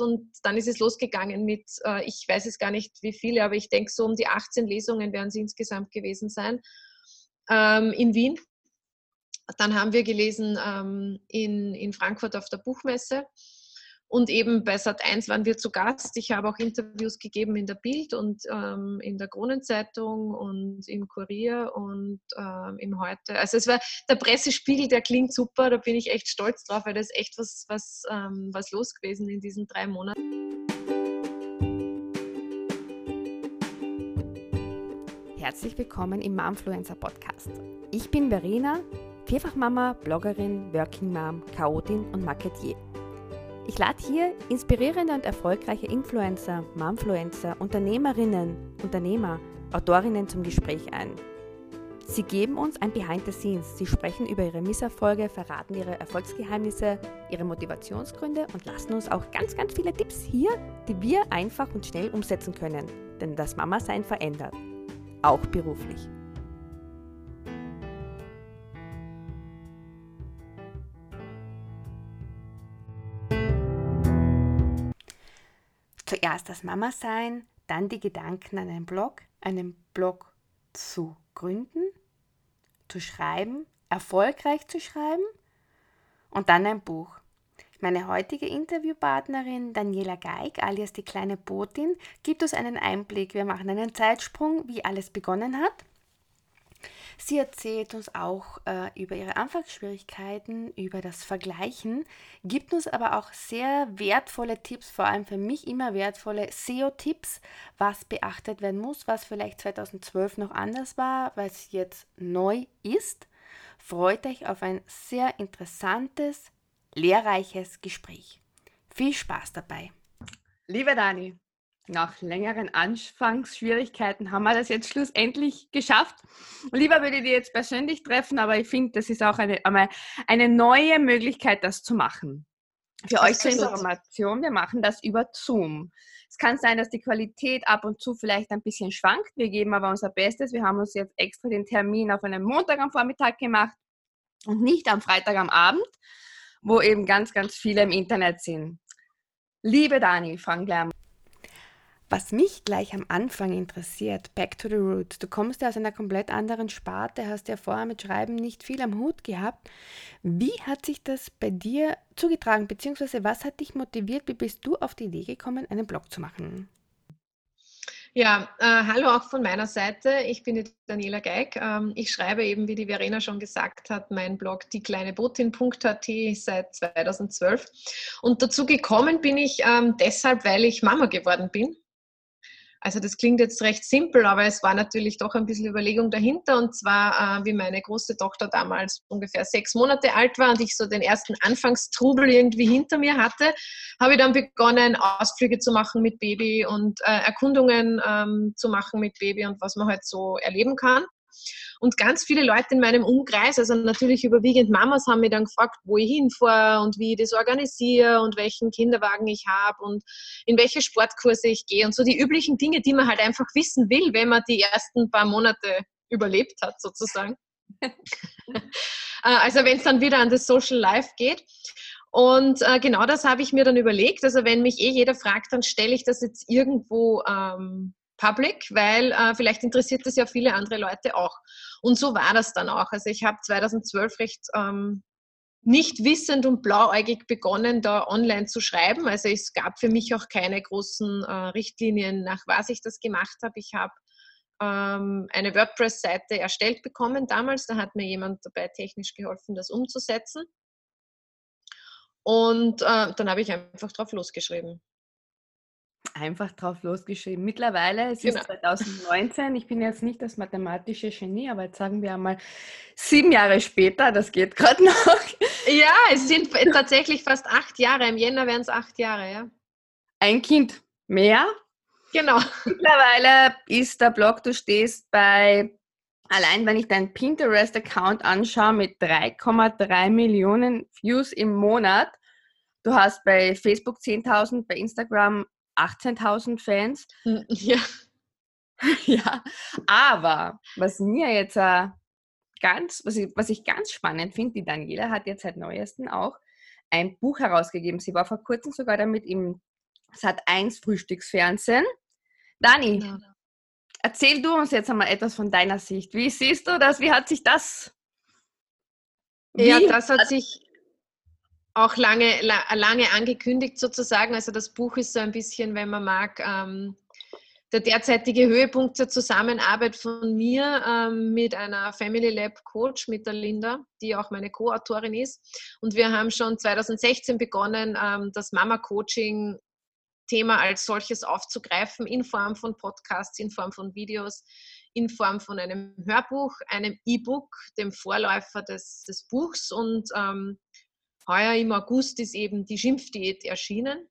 und dann ist es losgegangen mit, äh, ich weiß es gar nicht wie viele, aber ich denke so um die 18 Lesungen werden es insgesamt gewesen sein ähm, in Wien. Dann haben wir gelesen ähm, in, in Frankfurt auf der Buchmesse und eben bei Sat1 waren wir zu Gast. Ich habe auch Interviews gegeben in der Bild und ähm, in der Kronenzeitung und im Kurier und ähm, im Heute. Also es war der Pressespiegel, der klingt super, da bin ich echt stolz drauf, weil das ist echt was, was, ähm, was los gewesen in diesen drei Monaten. Herzlich willkommen im Momfluencer Podcast. Ich bin Verena, Vierfachmama, Bloggerin, Working Mom, Chaotin und Marketier. Ich lade hier inspirierende und erfolgreiche Influencer, Momfluencer, Unternehmerinnen, Unternehmer, Autorinnen zum Gespräch ein. Sie geben uns ein Behind the Scenes. Sie sprechen über ihre Misserfolge, verraten ihre Erfolgsgeheimnisse, ihre Motivationsgründe und lassen uns auch ganz, ganz viele Tipps hier, die wir einfach und schnell umsetzen können. Denn das Mama-Sein verändert. Auch beruflich. Zuerst das Mama-Sein, dann die Gedanken an einen Blog, einen Blog zu gründen, zu schreiben, erfolgreich zu schreiben und dann ein Buch. Meine heutige Interviewpartnerin Daniela Geig, alias die kleine Botin, gibt uns einen Einblick. Wir machen einen Zeitsprung, wie alles begonnen hat Sie erzählt uns auch äh, über ihre Anfangsschwierigkeiten, über das Vergleichen, gibt uns aber auch sehr wertvolle Tipps, vor allem für mich immer wertvolle SEO-Tipps, was beachtet werden muss, was vielleicht 2012 noch anders war, es jetzt neu ist. Freut euch auf ein sehr interessantes, lehrreiches Gespräch. Viel Spaß dabei. Liebe Dani, nach längeren Anfangsschwierigkeiten haben wir das jetzt schlussendlich geschafft. Lieber würde ich die jetzt persönlich treffen, aber ich finde, das ist auch eine, eine neue Möglichkeit, das zu machen. Für euch zur Information, wir machen das über Zoom. Es kann sein, dass die Qualität ab und zu vielleicht ein bisschen schwankt. Wir geben aber unser Bestes. Wir haben uns jetzt extra den Termin auf einen Montag am Vormittag gemacht und nicht am Freitag am Abend, wo eben ganz, ganz viele im Internet sind. Liebe Dani, fang gleich. Was mich gleich am Anfang interessiert, back to the roots. Du kommst ja aus einer komplett anderen Sparte, hast ja vorher mit Schreiben nicht viel am Hut gehabt. Wie hat sich das bei dir zugetragen, beziehungsweise was hat dich motiviert, wie bist du auf die Idee gekommen, einen Blog zu machen? Ja, äh, hallo auch von meiner Seite. Ich bin die Daniela Geig. Ähm, ich schreibe eben, wie die Verena schon gesagt hat, mein Blog diekleinebotin.at seit 2012. Und dazu gekommen bin ich ähm, deshalb, weil ich Mama geworden bin. Also das klingt jetzt recht simpel, aber es war natürlich doch ein bisschen Überlegung dahinter. Und zwar, äh, wie meine große Tochter damals ungefähr sechs Monate alt war und ich so den ersten Anfangstrubel irgendwie hinter mir hatte, habe ich dann begonnen, Ausflüge zu machen mit Baby und äh, Erkundungen ähm, zu machen mit Baby und was man halt so erleben kann. Und ganz viele Leute in meinem Umkreis, also natürlich überwiegend Mamas, haben mich dann gefragt, wo ich hinfahre und wie ich das organisiere und welchen Kinderwagen ich habe und in welche Sportkurse ich gehe und so die üblichen Dinge, die man halt einfach wissen will, wenn man die ersten paar Monate überlebt hat, sozusagen. Äh, also wenn es dann wieder an das Social Life geht. Und äh, genau das habe ich mir dann überlegt. Also wenn mich eh jeder fragt, dann stelle ich das jetzt irgendwo ähm, public, weil äh, vielleicht interessiert das ja viele andere Leute auch. Und so war das dann auch. Also ich habe 2012 recht ähm, nicht wissend und blauäugig begonnen, da online zu schreiben. Also es gab für mich auch keine großen äh, Richtlinien, nach was ich das gemacht habe. Ich habe ähm, eine WordPress-Seite erstellt bekommen damals. Da hat mir jemand dabei technisch geholfen, das umzusetzen. Und äh, dann habe ich einfach drauf losgeschrieben einfach drauf losgeschrieben. Mittlerweile, es genau. ist 2019, ich bin jetzt nicht das mathematische Genie, aber jetzt sagen wir einmal sieben Jahre später, das geht gerade noch. Ja, es sind tatsächlich fast acht Jahre, im Jänner wären es acht Jahre, ja. Ein Kind mehr. Genau. Mittlerweile ist der Blog, du stehst bei, allein wenn ich deinen Pinterest-Account anschaue, mit 3,3 Millionen Views im Monat. Du hast bei Facebook 10.000, bei Instagram 18.000 Fans. Hm, ja. ja, aber was mir jetzt äh, ganz, was ich, was ich ganz spannend finde, die Daniela hat jetzt seit neuestem auch ein Buch herausgegeben. Sie war vor kurzem sogar damit im Sat 1 Frühstücksfernsehen. Dani, ja. erzähl du uns jetzt einmal etwas von deiner Sicht. Wie siehst du das? Wie hat sich das? ja, das hat sich auch lange, lange angekündigt sozusagen. Also das Buch ist so ein bisschen, wenn man mag, ähm, der derzeitige Höhepunkt der Zusammenarbeit von mir ähm, mit einer Family Lab Coach, mit der Linda, die auch meine Co-Autorin ist. Und wir haben schon 2016 begonnen, ähm, das Mama-Coaching Thema als solches aufzugreifen, in Form von Podcasts, in Form von Videos, in Form von einem Hörbuch, einem E-Book, dem Vorläufer des, des Buchs. Und ähm, heuer im August ist eben die Schimpfdiät erschienen.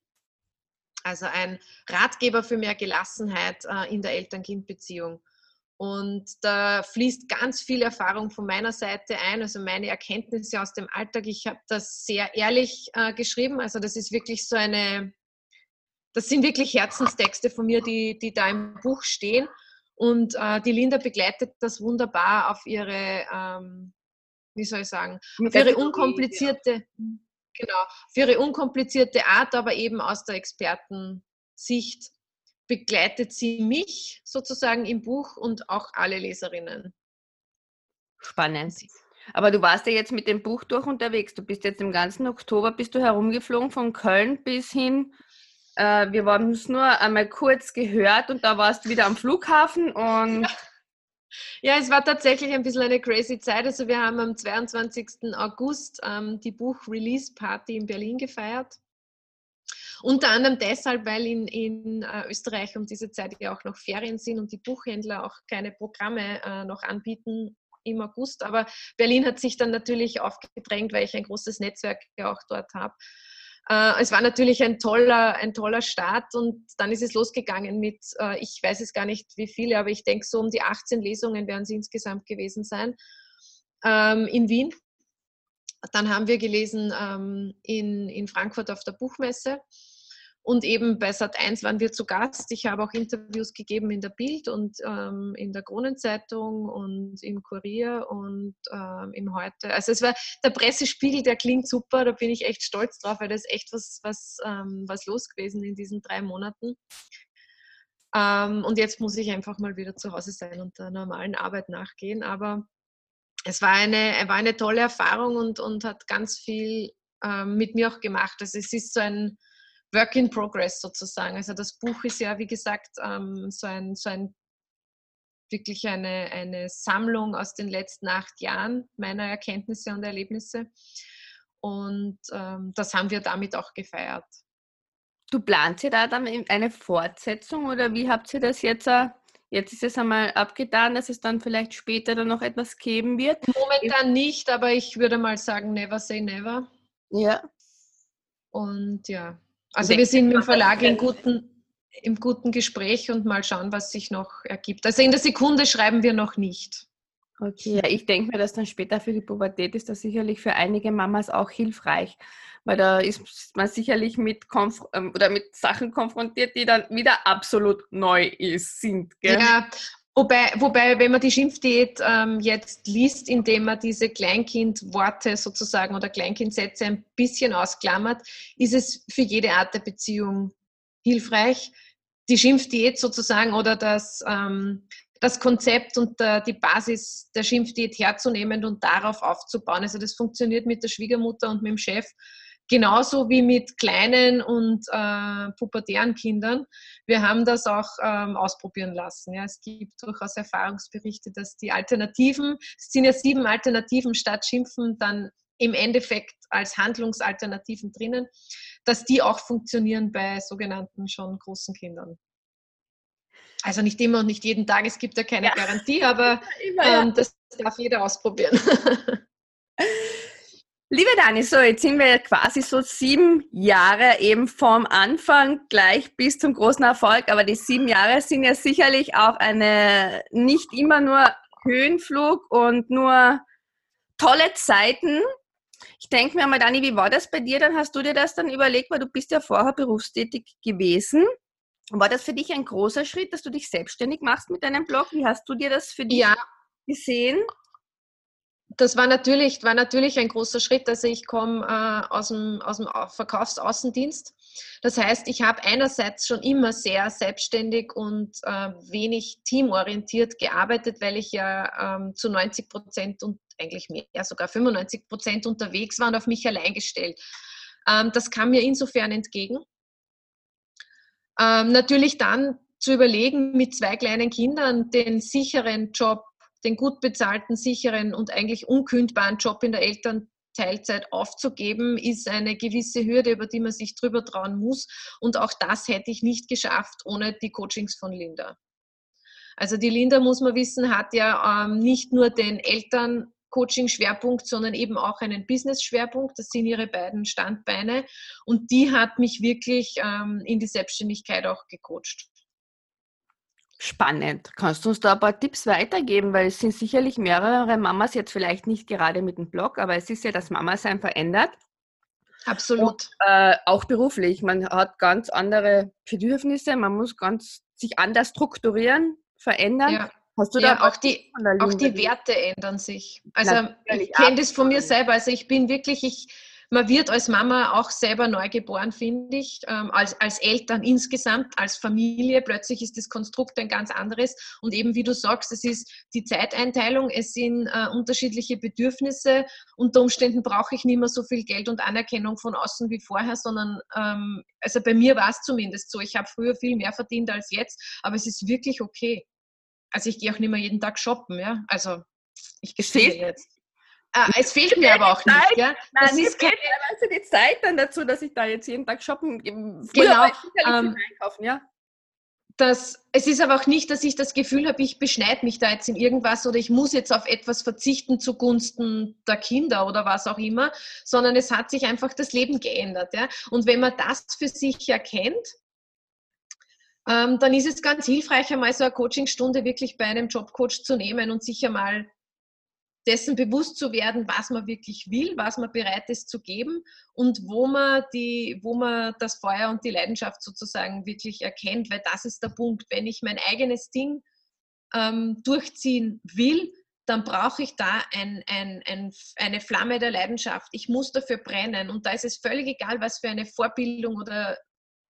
Also ein Ratgeber für mehr Gelassenheit äh, in der Eltern-Kind-Beziehung. Und da fließt ganz viel Erfahrung von meiner Seite ein, also meine Erkenntnisse aus dem Alltag. Ich habe das sehr ehrlich äh, geschrieben. Also das ist wirklich so eine, das sind wirklich Herzenstexte von mir, die, die da im Buch stehen. Und äh, die Linda begleitet das wunderbar auf ihre, ähm, wie soll ich sagen, auf ihre unkomplizierte, Genau, für ihre unkomplizierte Art, aber eben aus der Expertensicht begleitet sie mich sozusagen im Buch und auch alle Leserinnen. Spannend. Aber du warst ja jetzt mit dem Buch durch unterwegs. Du bist jetzt im ganzen Oktober, bist du herumgeflogen von Köln bis hin. Äh, wir haben es nur einmal kurz gehört und da warst du wieder am Flughafen und ja. Ja, es war tatsächlich ein bisschen eine crazy Zeit. Also wir haben am 22. August ähm, die Buch-Release-Party in Berlin gefeiert. Unter anderem deshalb, weil in, in äh, Österreich um diese Zeit ja auch noch Ferien sind und die Buchhändler auch keine Programme äh, noch anbieten im August. Aber Berlin hat sich dann natürlich aufgedrängt, weil ich ein großes Netzwerk ja auch dort habe. Äh, es war natürlich ein toller, ein toller Start und dann ist es losgegangen mit, äh, ich weiß es gar nicht wie viele, aber ich denke so um die 18 Lesungen werden es insgesamt gewesen sein ähm, in Wien. Dann haben wir gelesen ähm, in, in Frankfurt auf der Buchmesse und eben bei Sat1 waren wir zu Gast. Ich habe auch Interviews gegeben in der Bild und ähm, in der Kronenzeitung und im Kurier und ähm, im Heute. Also es war der Pressespiegel, der klingt super, da bin ich echt stolz drauf, weil das ist echt was, was, ähm, was los gewesen in diesen drei Monaten. Ähm, und jetzt muss ich einfach mal wieder zu Hause sein und der normalen Arbeit nachgehen. Aber es war eine, war eine tolle Erfahrung und, und hat ganz viel ähm, mit mir auch gemacht. Also es ist so ein Work in Progress sozusagen. Also das Buch ist ja, wie gesagt, ähm, so, ein, so ein wirklich eine, eine Sammlung aus den letzten acht Jahren meiner Erkenntnisse und Erlebnisse. Und ähm, das haben wir damit auch gefeiert. Du planst ja da dann eine Fortsetzung oder wie habt ihr das jetzt? Äh, jetzt ist es einmal abgetan, dass es dann vielleicht später dann noch etwas geben wird. Momentan nicht, aber ich würde mal sagen, never say never. Ja. Und ja, also wir sind mit dem Verlag in guten, im guten Gespräch und mal schauen, was sich noch ergibt. Also in der Sekunde schreiben wir noch nicht. Okay, ja, ich denke mir, dass dann später für die Pubertät ist das sicherlich für einige Mamas auch hilfreich, weil da ist man sicherlich mit, Konf ähm, oder mit Sachen konfrontiert, die dann wieder absolut neu ist, sind. Gell? Ja, Wobei, wobei, wenn man die Schimpfdiät ähm, jetzt liest, indem man diese Kleinkindworte sozusagen oder Kleinkindsätze ein bisschen ausklammert, ist es für jede Art der Beziehung hilfreich, die Schimpfdiät sozusagen oder das, ähm, das Konzept und der, die Basis der Schimpfdiät herzunehmen und darauf aufzubauen. Also das funktioniert mit der Schwiegermutter und mit dem Chef genauso wie mit kleinen und äh, pubertären Kindern. Wir haben das auch ähm, ausprobieren lassen. Ja. Es gibt durchaus Erfahrungsberichte, dass die Alternativen, es sind ja sieben Alternativen statt Schimpfen, dann im Endeffekt als Handlungsalternativen drinnen, dass die auch funktionieren bei sogenannten schon großen Kindern. Also nicht immer und nicht jeden Tag, es gibt ja keine ja. Garantie, aber ähm, das darf jeder ausprobieren. Liebe Dani, so jetzt sind wir quasi so sieben Jahre eben vom Anfang gleich bis zum großen Erfolg, aber die sieben Jahre sind ja sicherlich auch eine nicht immer nur Höhenflug und nur tolle Zeiten. Ich denke mir mal, Dani, wie war das bei dir? Dann hast du dir das dann überlegt, weil du bist ja vorher berufstätig gewesen. War das für dich ein großer Schritt, dass du dich selbstständig machst mit deinem Blog? Wie hast du dir das für dich ja. gesehen? Das war natürlich, war natürlich ein großer Schritt. Also ich komme äh, aus, dem, aus dem Verkaufsaußendienst Das heißt, ich habe einerseits schon immer sehr selbstständig und äh, wenig teamorientiert gearbeitet, weil ich ja ähm, zu 90 Prozent und eigentlich mehr, sogar 95 Prozent unterwegs war und auf mich allein gestellt. Ähm, das kam mir insofern entgegen. Ähm, natürlich dann zu überlegen, mit zwei kleinen Kindern den sicheren Job, den gut bezahlten, sicheren und eigentlich unkündbaren Job in der Elternteilzeit aufzugeben, ist eine gewisse Hürde, über die man sich drüber trauen muss. Und auch das hätte ich nicht geschafft ohne die Coachings von Linda. Also die Linda, muss man wissen, hat ja ähm, nicht nur den Eltern Coaching-Schwerpunkt, sondern eben auch einen Business-Schwerpunkt. Das sind ihre beiden Standbeine. Und die hat mich wirklich ähm, in die Selbstständigkeit auch gecoacht. Spannend. Kannst du uns da ein paar Tipps weitergeben? Weil es sind sicherlich mehrere Mamas jetzt vielleicht nicht gerade mit dem Blog, aber es ist ja das Mama-Sein verändert. Absolut. Und, äh, auch beruflich. Man hat ganz andere Bedürfnisse, man muss ganz sich anders strukturieren, verändern. Ja. Hast du ja, da auch die, auch die Werte ändern sich. Also Natürlich, ich kenne das von mir selber. Also ich bin wirklich, ich, man wird als Mama auch selber neu geboren, finde ich, ähm, als, als Eltern insgesamt, als Familie. Plötzlich ist das Konstrukt ein ganz anderes. Und eben wie du sagst, es ist die Zeiteinteilung, es sind äh, unterschiedliche Bedürfnisse. Unter Umständen brauche ich nicht mehr so viel Geld und Anerkennung von außen wie vorher, sondern ähm, also bei mir war es zumindest so. Ich habe früher viel mehr verdient als jetzt, aber es ist wirklich okay also ich gehe auch nicht mehr jeden Tag shoppen, ja. Also ich gestehe jetzt. Ah, es fehlt mir aber auch nicht, ja. Nein, das ist keine... teilweise die Zeit dann dazu, dass ich da jetzt jeden Tag shoppen gehe. Genau. Ähm, einkaufen, ja. Das, es ist aber auch nicht, dass ich das Gefühl habe, ich beschneide mich da jetzt in irgendwas oder ich muss jetzt auf etwas verzichten zugunsten der Kinder oder was auch immer, sondern es hat sich einfach das Leben geändert. Ja? Und wenn man das für sich erkennt, ähm, dann ist es ganz hilfreich, einmal so eine Coachingstunde wirklich bei einem Jobcoach zu nehmen und sich einmal dessen bewusst zu werden, was man wirklich will, was man bereit ist zu geben und wo man, die, wo man das Feuer und die Leidenschaft sozusagen wirklich erkennt, weil das ist der Punkt. Wenn ich mein eigenes Ding ähm, durchziehen will, dann brauche ich da ein, ein, ein, eine Flamme der Leidenschaft. Ich muss dafür brennen und da ist es völlig egal, was für eine Vorbildung oder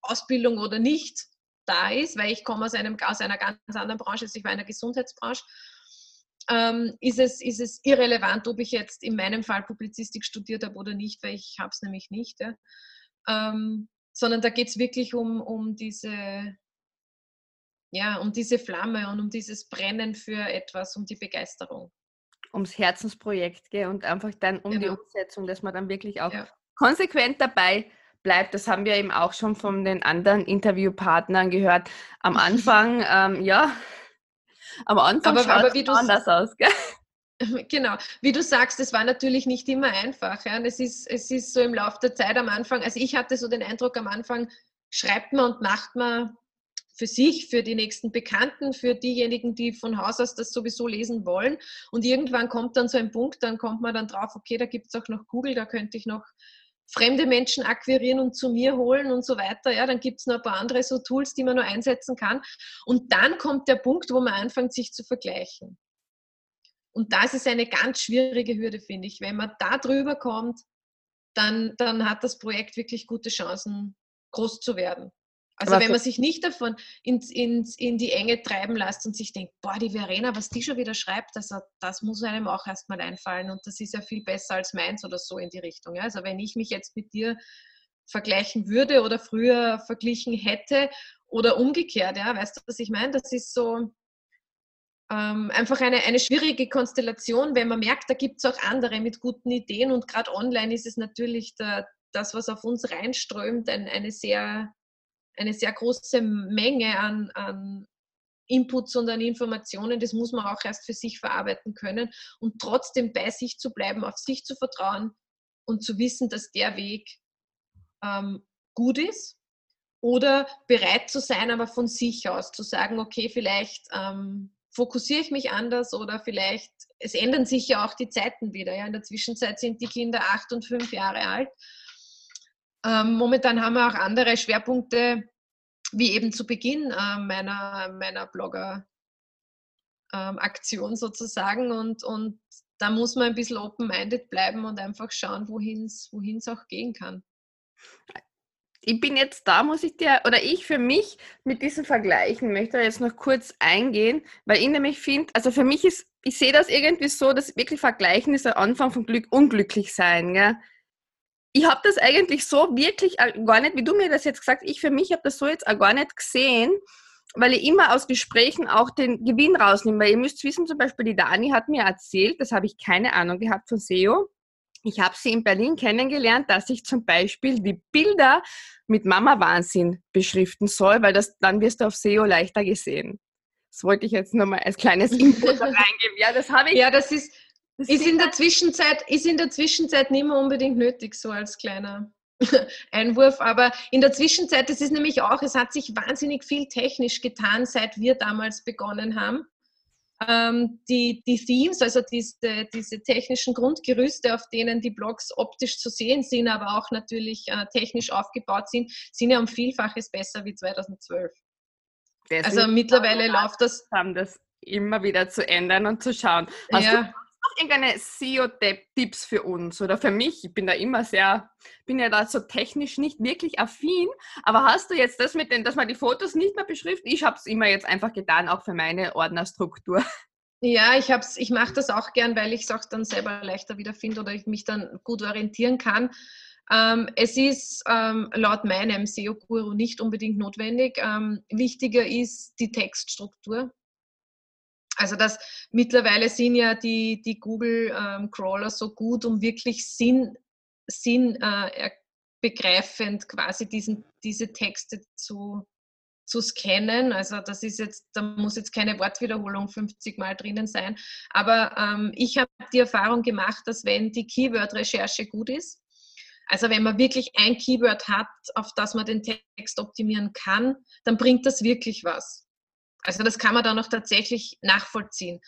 Ausbildung oder nicht da ist, weil ich komme aus, einem, aus einer ganz anderen Branche, also ich war in der Gesundheitsbranche, ähm, ist, es, ist es irrelevant, ob ich jetzt in meinem Fall Publizistik studiert habe oder nicht, weil ich habe es nämlich nicht. Ja. Ähm, sondern da geht es wirklich um, um diese ja, um diese Flamme und um dieses Brennen für etwas, um die Begeisterung. Ums Herzensprojekt, gell? Und einfach dann um genau. die Umsetzung, dass man dann wirklich auch ja. konsequent dabei bleibt. Das haben wir eben auch schon von den anderen Interviewpartnern gehört. Am Anfang, ähm, ja, am Anfang aber, aber wie anders aus. Gell? Genau, wie du sagst, es war natürlich nicht immer einfach. Ja. Es, ist, es ist so im Laufe der Zeit am Anfang, also ich hatte so den Eindruck am Anfang, schreibt man und macht man für sich, für die nächsten Bekannten, für diejenigen, die von Haus aus das sowieso lesen wollen. Und irgendwann kommt dann so ein Punkt, dann kommt man dann drauf, okay, da gibt es auch noch Google, da könnte ich noch fremde Menschen akquirieren und zu mir holen und so weiter. Ja, dann gibt es noch ein paar andere so Tools, die man nur einsetzen kann. Und dann kommt der Punkt, wo man anfängt, sich zu vergleichen. Und das ist eine ganz schwierige Hürde, finde ich. Wenn man da drüber kommt, dann, dann hat das Projekt wirklich gute Chancen, groß zu werden. Also Aber wenn man sich nicht davon ins, ins, in die Enge treiben lässt und sich denkt, boah, die Verena, was die schon wieder schreibt, also das muss einem auch erstmal einfallen und das ist ja viel besser als meins oder so in die Richtung. Ja? Also wenn ich mich jetzt mit dir vergleichen würde oder früher verglichen hätte oder umgekehrt, ja, weißt du, was ich meine? Das ist so ähm, einfach eine, eine schwierige Konstellation, wenn man merkt, da gibt es auch andere mit guten Ideen und gerade online ist es natürlich der, das, was auf uns reinströmt, ein, eine sehr eine sehr große Menge an, an Inputs und an Informationen, das muss man auch erst für sich verarbeiten können und trotzdem bei sich zu bleiben, auf sich zu vertrauen und zu wissen, dass der Weg ähm, gut ist oder bereit zu sein, aber von sich aus zu sagen, okay, vielleicht ähm, fokussiere ich mich anders oder vielleicht, es ändern sich ja auch die Zeiten wieder. Ja. In der Zwischenzeit sind die Kinder acht und fünf Jahre alt ähm, momentan haben wir auch andere Schwerpunkte, wie eben zu Beginn äh, meiner, meiner Blogger-Aktion ähm, sozusagen. Und, und da muss man ein bisschen open-minded bleiben und einfach schauen, wohin es auch gehen kann. ich bin jetzt da, muss ich dir, oder ich für mich mit diesen Vergleichen möchte jetzt noch kurz eingehen, weil ich nämlich finde, also für mich ist, ich sehe das irgendwie so, dass wirklich Vergleichen ist der Anfang von Glück, unglücklich sein. Gell? Ich habe das eigentlich so wirklich gar nicht, wie du mir das jetzt gesagt ich für mich habe das so jetzt auch gar nicht gesehen, weil ich immer aus Gesprächen auch den Gewinn rausnehme. Weil ihr müsst wissen, zum Beispiel die Dani hat mir erzählt, das habe ich keine Ahnung gehabt von SEO, ich habe sie in Berlin kennengelernt, dass ich zum Beispiel die Bilder mit Mama-Wahnsinn beschriften soll, weil das, dann wirst du auf SEO leichter gesehen. Das wollte ich jetzt nochmal als kleines Input reingeben. Ja, das habe ich. Ja, das ist, ist, in der Zwischenzeit, ist in der Zwischenzeit nicht mehr unbedingt nötig, so als kleiner Einwurf. Aber in der Zwischenzeit, das ist nämlich auch, es hat sich wahnsinnig viel technisch getan, seit wir damals begonnen haben ähm, die, die Themes, also diese, diese technischen Grundgerüste, auf denen die Blogs optisch zu sehen sind, aber auch natürlich äh, technisch aufgebaut sind, sind ja um Vielfaches besser wie 2012. Das also mittlerweile läuft das. Haben das immer wieder zu ändern und zu schauen. Hast ja. du noch irgendeine SEO-Tipps für uns oder für mich? Ich bin da immer sehr, bin ja da so technisch nicht wirklich affin, aber hast du jetzt das mit den, dass man die Fotos nicht mehr beschriftet? Ich habe es immer jetzt einfach getan, auch für meine Ordnerstruktur. Ja, ich, ich mache das auch gern, weil ich es auch dann selber leichter wiederfinde oder ich mich dann gut orientieren kann. Ähm, es ist ähm, laut meinem SEO-Guru nicht unbedingt notwendig. Ähm, wichtiger ist die Textstruktur. Also das mittlerweile sind ja die, die Google-Crawler ähm, so gut, um wirklich Sinn, Sinn äh, begreifend quasi diesen, diese Texte zu, zu scannen. Also das ist jetzt, da muss jetzt keine Wortwiederholung 50 Mal drinnen sein. Aber ähm, ich habe die Erfahrung gemacht, dass wenn die Keyword-Recherche gut ist, also wenn man wirklich ein Keyword hat, auf das man den Text optimieren kann, dann bringt das wirklich was. Also das kann man dann auch tatsächlich nachvollziehen.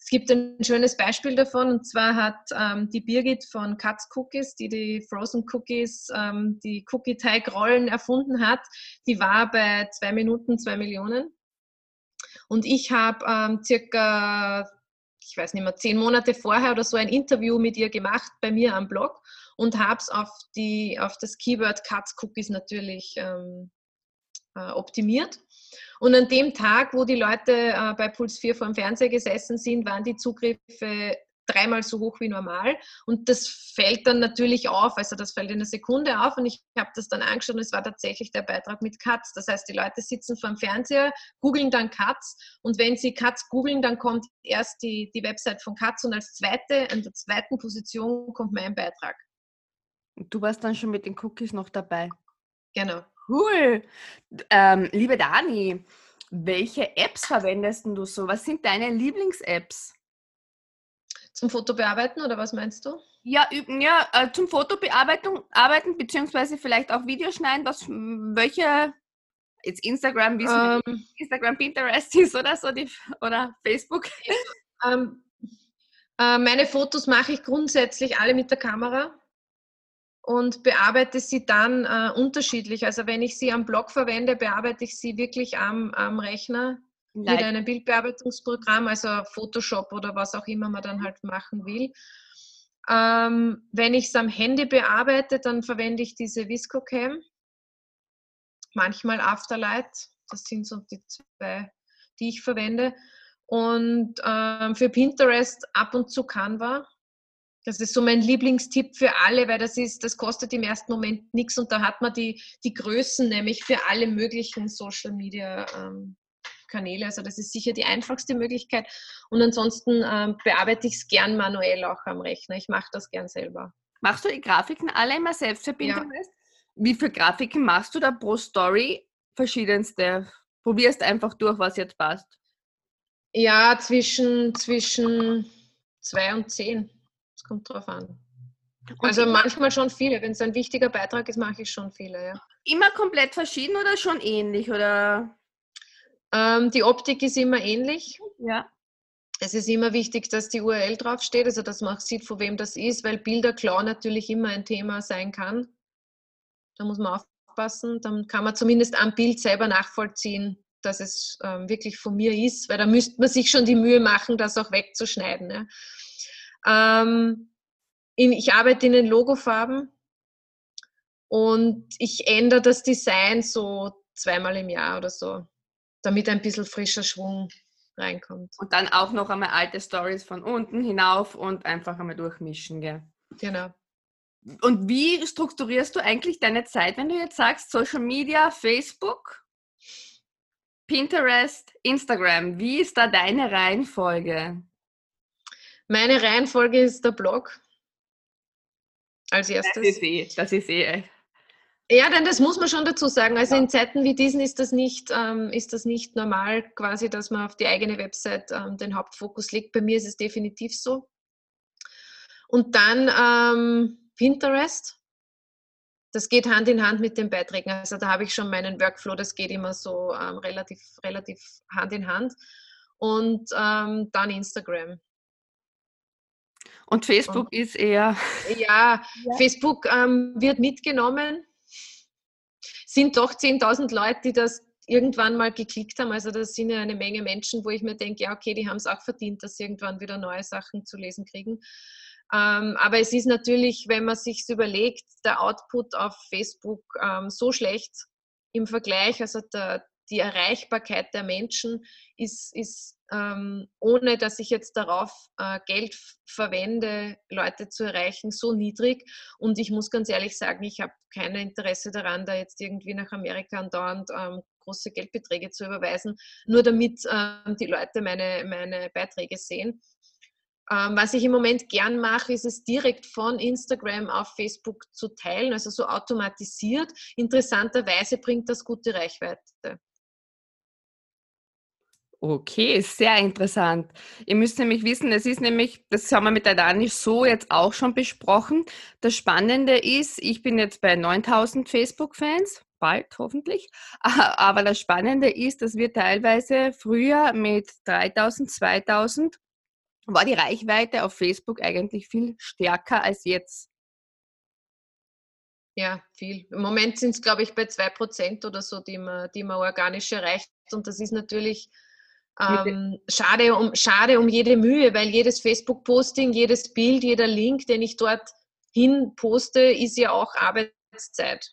Es gibt ein schönes Beispiel davon und zwar hat ähm, die Birgit von Katz Cookies, die die Frozen Cookies, ähm, die Cookie-Teig-Rollen erfunden hat, die war bei zwei Minuten zwei Millionen. Und ich habe ähm, circa, ich weiß nicht mehr, zehn Monate vorher oder so ein Interview mit ihr gemacht bei mir am Blog und habe es auf, auf das Keyword Katz Cookies natürlich ähm, äh, optimiert. Und an dem Tag, wo die Leute äh, bei Puls 4 vor dem Fernseher gesessen sind, waren die Zugriffe dreimal so hoch wie normal. Und das fällt dann natürlich auf, also das fällt in einer Sekunde auf und ich habe das dann angeschaut und es war tatsächlich der Beitrag mit Katz. Das heißt, die Leute sitzen vor dem Fernseher, googeln dann Katz und wenn sie Katz googeln, dann kommt erst die, die Website von Katz und als zweite, an der zweiten Position kommt mein Beitrag. Du warst dann schon mit den Cookies noch dabei. Genau. Cool. Ähm, liebe Dani, welche Apps verwendest du so? Was sind deine Lieblings-Apps? Zum Fotobearbeiten oder was meinst du? Ja, ja äh, zum Fotobearbeitung arbeiten, beziehungsweise vielleicht auch Videoschneiden. Was, welche, jetzt Instagram, wie ähm, Instagram, Pinterest ist oder so, die, oder Facebook? Ähm, äh, meine Fotos mache ich grundsätzlich alle mit der Kamera und bearbeite sie dann äh, unterschiedlich. Also wenn ich sie am Blog verwende, bearbeite ich sie wirklich am, am Rechner Light. mit einem Bildbearbeitungsprogramm, also Photoshop oder was auch immer man dann halt machen will. Ähm, wenn ich es am Handy bearbeite, dann verwende ich diese ViscoCam, manchmal Afterlight, das sind so die zwei, die ich verwende. Und ähm, für Pinterest ab und zu Canva, das ist so mein Lieblingstipp für alle, weil das ist, das kostet im ersten Moment nichts und da hat man die, die Größen nämlich für alle möglichen Social Media ähm, Kanäle. Also das ist sicher die einfachste Möglichkeit. Und ansonsten ähm, bearbeite ich es gern manuell auch am Rechner. Ich mache das gern selber. Machst du die Grafiken alle immer selbst für Pinterest? Ja. Wie viele Grafiken machst du da pro Story? Verschiedenste. Probierst einfach durch, was jetzt passt. Ja, zwischen, zwischen zwei und zehn kommt drauf an. Also manchmal schon viele. Wenn es ein wichtiger Beitrag ist, mache ich schon viele, ja. Immer komplett verschieden oder schon ähnlich? Oder? Ähm, die Optik ist immer ähnlich. Ja. Es ist immer wichtig, dass die URL draufsteht, also dass man auch sieht, von wem das ist, weil Bilderklau natürlich immer ein Thema sein kann. Da muss man aufpassen. Dann kann man zumindest am Bild selber nachvollziehen, dass es ähm, wirklich von mir ist, weil da müsste man sich schon die Mühe machen, das auch wegzuschneiden. Ja. Ähm, in, ich arbeite in den Logofarben Und ich ändere das Design so zweimal im Jahr oder so, damit ein bisschen frischer Schwung reinkommt. Und dann auch noch einmal alte Stories von unten hinauf und einfach einmal durchmischen, gell? Genau. Und wie strukturierst du eigentlich deine Zeit, wenn du jetzt sagst, Social Media, Facebook, Pinterest, Instagram? Wie ist da deine Reihenfolge? Meine Reihenfolge ist der Blog. Als erstes. Das ist eh, das ist eh ja, denn das muss man schon dazu sagen. Also ja. in Zeiten wie diesen ist das nicht, ähm, ist das nicht normal, quasi, dass man auf die eigene Website ähm, den Hauptfokus legt. Bei mir ist es definitiv so. Und dann ähm, Pinterest. Das geht Hand in Hand mit den Beiträgen. Also da habe ich schon meinen Workflow, das geht immer so ähm, relativ, relativ Hand in Hand. Und ähm, dann Instagram. Und Facebook ist eher. Ja, ja. Facebook ähm, wird mitgenommen sind doch 10.000 Leute, die das irgendwann mal geklickt haben. Also das sind ja eine Menge Menschen, wo ich mir denke, ja, okay, die haben es auch verdient, dass sie irgendwann wieder neue Sachen zu lesen kriegen. Ähm, aber es ist natürlich, wenn man sich überlegt, der Output auf Facebook ähm, so schlecht im Vergleich, also der, die Erreichbarkeit der Menschen ist, ist ähm, ohne dass ich jetzt darauf äh, Geld verwende, Leute zu erreichen, so niedrig. Und ich muss ganz ehrlich sagen, ich habe kein Interesse daran, da jetzt irgendwie nach Amerika andauernd ähm, große Geldbeträge zu überweisen, nur damit ähm, die Leute meine, meine Beiträge sehen. Ähm, was ich im Moment gern mache, ist es direkt von Instagram auf Facebook zu teilen, also so automatisiert. Interessanterweise bringt das gute Reichweite. Okay, sehr interessant. Ihr müsst nämlich wissen, es ist nämlich, das haben wir mit der Dani so jetzt auch schon besprochen. Das Spannende ist, ich bin jetzt bei 9000 Facebook-Fans, bald hoffentlich, aber das Spannende ist, dass wir teilweise früher mit 3000, 2000 war die Reichweite auf Facebook eigentlich viel stärker als jetzt. Ja, viel. Im Moment sind es, glaube ich, bei 2% oder so, die man, die man organisch erreicht. Und das ist natürlich ähm, schade, um, schade um jede Mühe, weil jedes Facebook-Posting, jedes Bild, jeder Link, den ich dort hin poste, ist ja auch Arbeitszeit.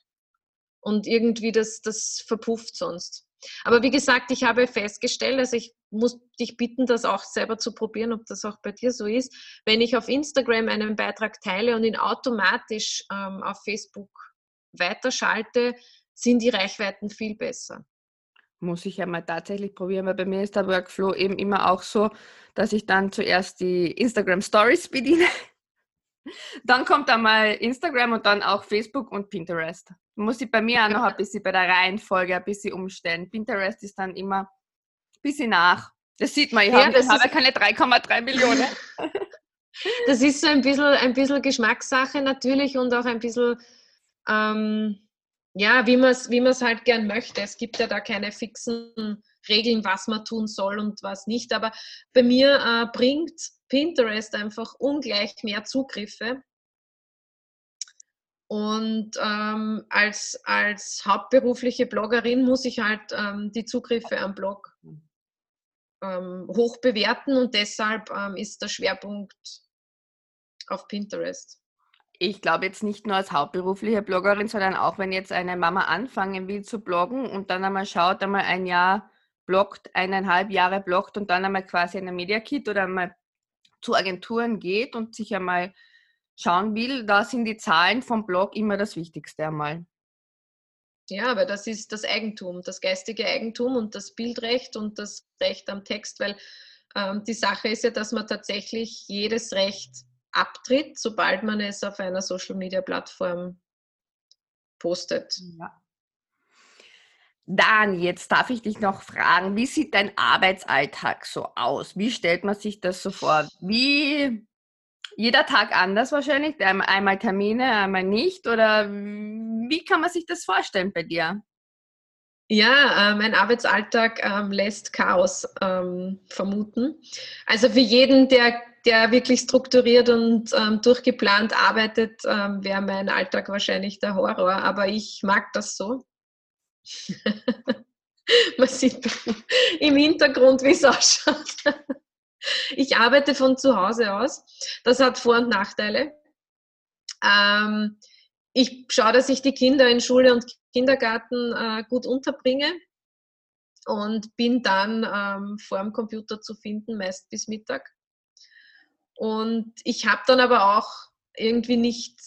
Und irgendwie das, das verpufft sonst. Aber wie gesagt, ich habe festgestellt, also ich muss dich bitten, das auch selber zu probieren, ob das auch bei dir so ist. Wenn ich auf Instagram einen Beitrag teile und ihn automatisch ähm, auf Facebook weiterschalte, sind die Reichweiten viel besser muss ich ja mal tatsächlich probieren, weil bei mir ist der Workflow eben immer auch so, dass ich dann zuerst die Instagram Stories bediene. Dann kommt einmal Instagram und dann auch Facebook und Pinterest. Muss ich bei mir auch noch ein bisschen bei der Reihenfolge ein bisschen umstellen. Pinterest ist dann immer ein bisschen nach. Das sieht man, ich ja, habe, ich habe keine 3,3 Millionen. das ist so ein bisschen, ein bisschen Geschmackssache natürlich und auch ein bisschen ähm, ja, wie man es wie halt gern möchte. Es gibt ja da keine fixen Regeln, was man tun soll und was nicht. Aber bei mir äh, bringt Pinterest einfach ungleich mehr Zugriffe. Und ähm, als, als hauptberufliche Bloggerin muss ich halt ähm, die Zugriffe am Blog ähm, hoch bewerten und deshalb ähm, ist der Schwerpunkt auf Pinterest ich glaube jetzt nicht nur als hauptberufliche Bloggerin, sondern auch wenn jetzt eine Mama anfangen will zu bloggen und dann einmal schaut, einmal ein Jahr bloggt, eineinhalb Jahre bloggt und dann einmal quasi in ein Media Kit oder einmal zu Agenturen geht und sich einmal schauen will, da sind die Zahlen vom Blog immer das Wichtigste einmal. Ja, aber das ist das Eigentum, das geistige Eigentum und das Bildrecht und das Recht am Text, weil ähm, die Sache ist ja, dass man tatsächlich jedes Recht abtritt, sobald man es auf einer Social-Media-Plattform postet. Ja. Dan, jetzt darf ich dich noch fragen, wie sieht dein Arbeitsalltag so aus? Wie stellt man sich das so vor? Wie jeder Tag anders wahrscheinlich, einmal Termine, einmal nicht? Oder wie kann man sich das vorstellen bei dir? Ja, äh, mein Arbeitsalltag ähm, lässt Chaos ähm, vermuten. Also für jeden, der der wirklich strukturiert und ähm, durchgeplant arbeitet, ähm, wäre mein Alltag wahrscheinlich der Horror. Aber ich mag das so. Man sieht im Hintergrund, wie es ausschaut. ich arbeite von zu Hause aus. Das hat Vor- und Nachteile. Ähm, ich schaue, dass ich die Kinder in Schule und Kindergarten äh, gut unterbringe und bin dann ähm, vor dem Computer zu finden, meist bis Mittag. Und ich habe dann aber auch irgendwie nicht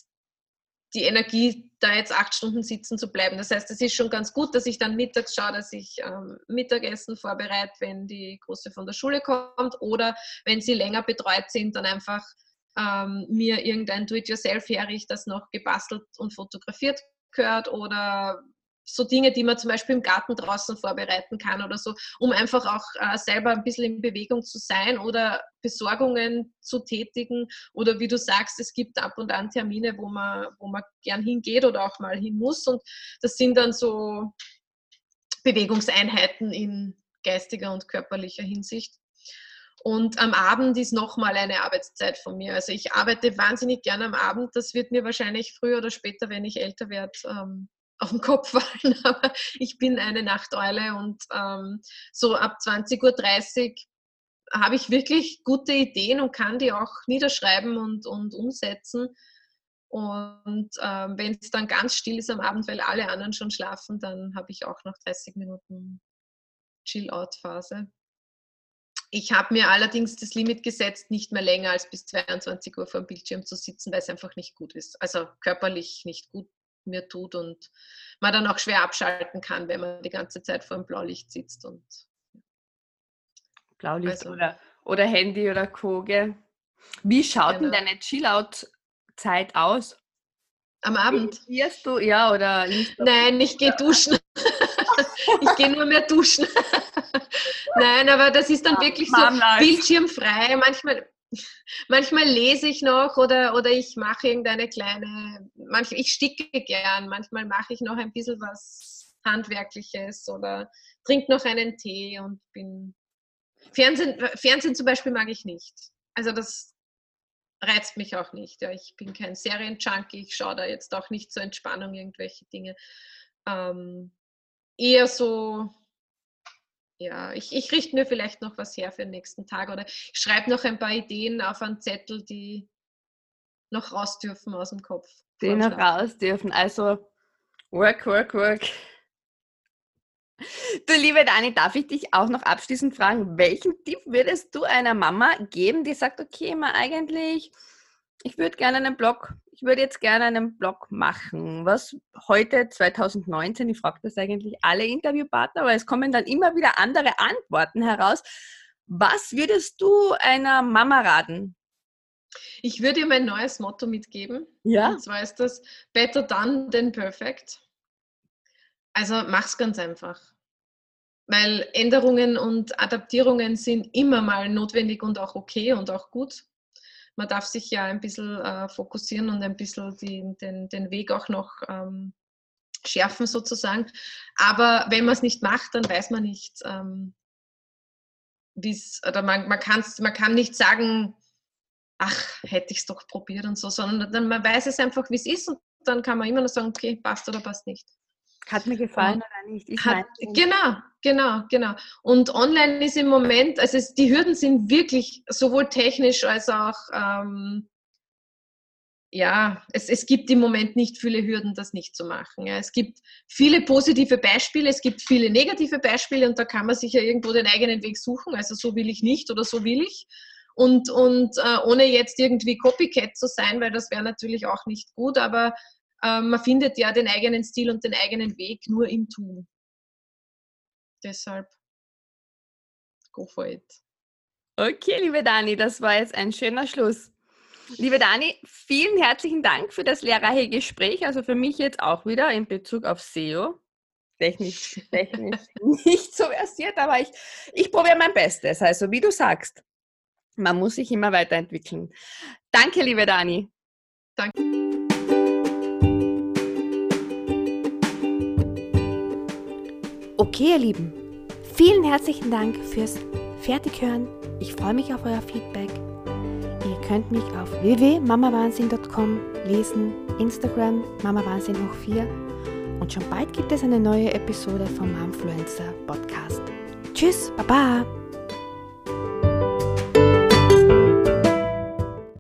die Energie, da jetzt acht Stunden sitzen zu bleiben. Das heißt, es ist schon ganz gut, dass ich dann mittags schaue, dass ich ähm, Mittagessen vorbereite, wenn die Große von der Schule kommt oder wenn sie länger betreut sind, dann einfach ähm, mir irgendein Do-it-yourself herrichte, das noch gebastelt und fotografiert gehört oder so Dinge, die man zum Beispiel im Garten draußen vorbereiten kann oder so, um einfach auch äh, selber ein bisschen in Bewegung zu sein oder Besorgungen zu tätigen. Oder wie du sagst, es gibt ab und an Termine, wo man, wo man gern hingeht oder auch mal hin muss. Und das sind dann so Bewegungseinheiten in geistiger und körperlicher Hinsicht. Und am Abend ist nochmal eine Arbeitszeit von mir. Also ich arbeite wahnsinnig gern am Abend. Das wird mir wahrscheinlich früher oder später, wenn ich älter werde, ähm, auf den Kopf fallen, aber ich bin eine Nachteule und ähm, so ab 20.30 Uhr habe ich wirklich gute Ideen und kann die auch niederschreiben und, und umsetzen. Und ähm, wenn es dann ganz still ist am Abend, weil alle anderen schon schlafen, dann habe ich auch noch 30 Minuten Chill-Out-Phase. Ich habe mir allerdings das Limit gesetzt, nicht mehr länger als bis 22 Uhr vor dem Bildschirm zu sitzen, weil es einfach nicht gut ist. Also körperlich nicht gut mir tut und man dann auch schwer abschalten kann, wenn man die ganze Zeit vor dem Blaulicht sitzt. Und, Blaulicht also, oder, oder Handy oder Co. Gell? Wie schaut genau. denn deine Chill-Out-Zeit aus? Am Abend? Gehst du, ja, oder? Nein, ich gehe duschen. ich gehe nur mehr duschen. Nein, aber das ist dann wirklich so bildschirmfrei. Manchmal, manchmal lese ich noch oder, oder ich mache irgendeine kleine, manchmal, ich sticke gern, manchmal mache ich noch ein bisschen was Handwerkliches oder trinke noch einen Tee und bin. Fernsehen, Fernsehen zum Beispiel mag ich nicht. Also das reizt mich auch nicht. Ja. Ich bin kein Serienjunkie, ich schaue da jetzt auch nicht zur Entspannung irgendwelche Dinge. Ähm, eher so ja, ich, ich richte mir vielleicht noch was her für den nächsten Tag oder ich schreibe noch ein paar Ideen auf einen Zettel, die noch raus dürfen aus dem Kopf. Die noch raus dürfen. Also work, work, work. Du liebe Dani, darf ich dich auch noch abschließend fragen, welchen Tipp würdest du einer Mama geben, die sagt, okay, mal eigentlich, ich würde gerne einen Blog ich würde jetzt gerne einen Blog machen. Was heute 2019, ich frage das eigentlich alle Interviewpartner, aber es kommen dann immer wieder andere Antworten heraus. Was würdest du einer Mama raten? Ich würde ihr mein neues Motto mitgeben. Ja. Und zwar ist das Better done than perfect. Also mach's ganz einfach. Weil Änderungen und Adaptierungen sind immer mal notwendig und auch okay und auch gut man darf sich ja ein bisschen äh, fokussieren und ein bisschen die, den, den Weg auch noch ähm, schärfen sozusagen. Aber wenn man es nicht macht, dann weiß man nicht, ähm, wie es, oder man, man, man kann nicht sagen, ach, hätte ich es doch probiert und so, sondern dann, man weiß es einfach, wie es ist und dann kann man immer noch sagen, okay, passt oder passt nicht. Hat mir gefallen oder nicht? Ich hat, genau, genau, genau. Und online ist im Moment, also es, die Hürden sind wirklich sowohl technisch als auch, ähm, ja, es, es gibt im Moment nicht viele Hürden, das nicht zu machen. Ja. Es gibt viele positive Beispiele, es gibt viele negative Beispiele und da kann man sich ja irgendwo den eigenen Weg suchen. Also so will ich nicht oder so will ich. Und, und äh, ohne jetzt irgendwie Copycat zu sein, weil das wäre natürlich auch nicht gut, aber ähm, man findet ja den eigenen Stil und den eigenen Weg nur im Tun. Deshalb go for it. Okay, liebe Dani, das war jetzt ein schöner Schluss. Liebe Dani, vielen herzlichen Dank für das lehrreiche Gespräch. Also für mich jetzt auch wieder in Bezug auf SEO. Technisch, technisch nicht so versiert, aber ich, ich probiere mein Bestes. Also wie du sagst, man muss sich immer weiterentwickeln. Danke, liebe Dani. Danke. Okay, ihr Lieben, vielen herzlichen Dank fürs Fertighören. Ich freue mich auf euer Feedback. Ihr könnt mich auf www.mamawahnsinn.com lesen, Instagram mamawahnsinn hoch 4 und schon bald gibt es eine neue Episode vom Momfluencer Podcast. Tschüss, Baba!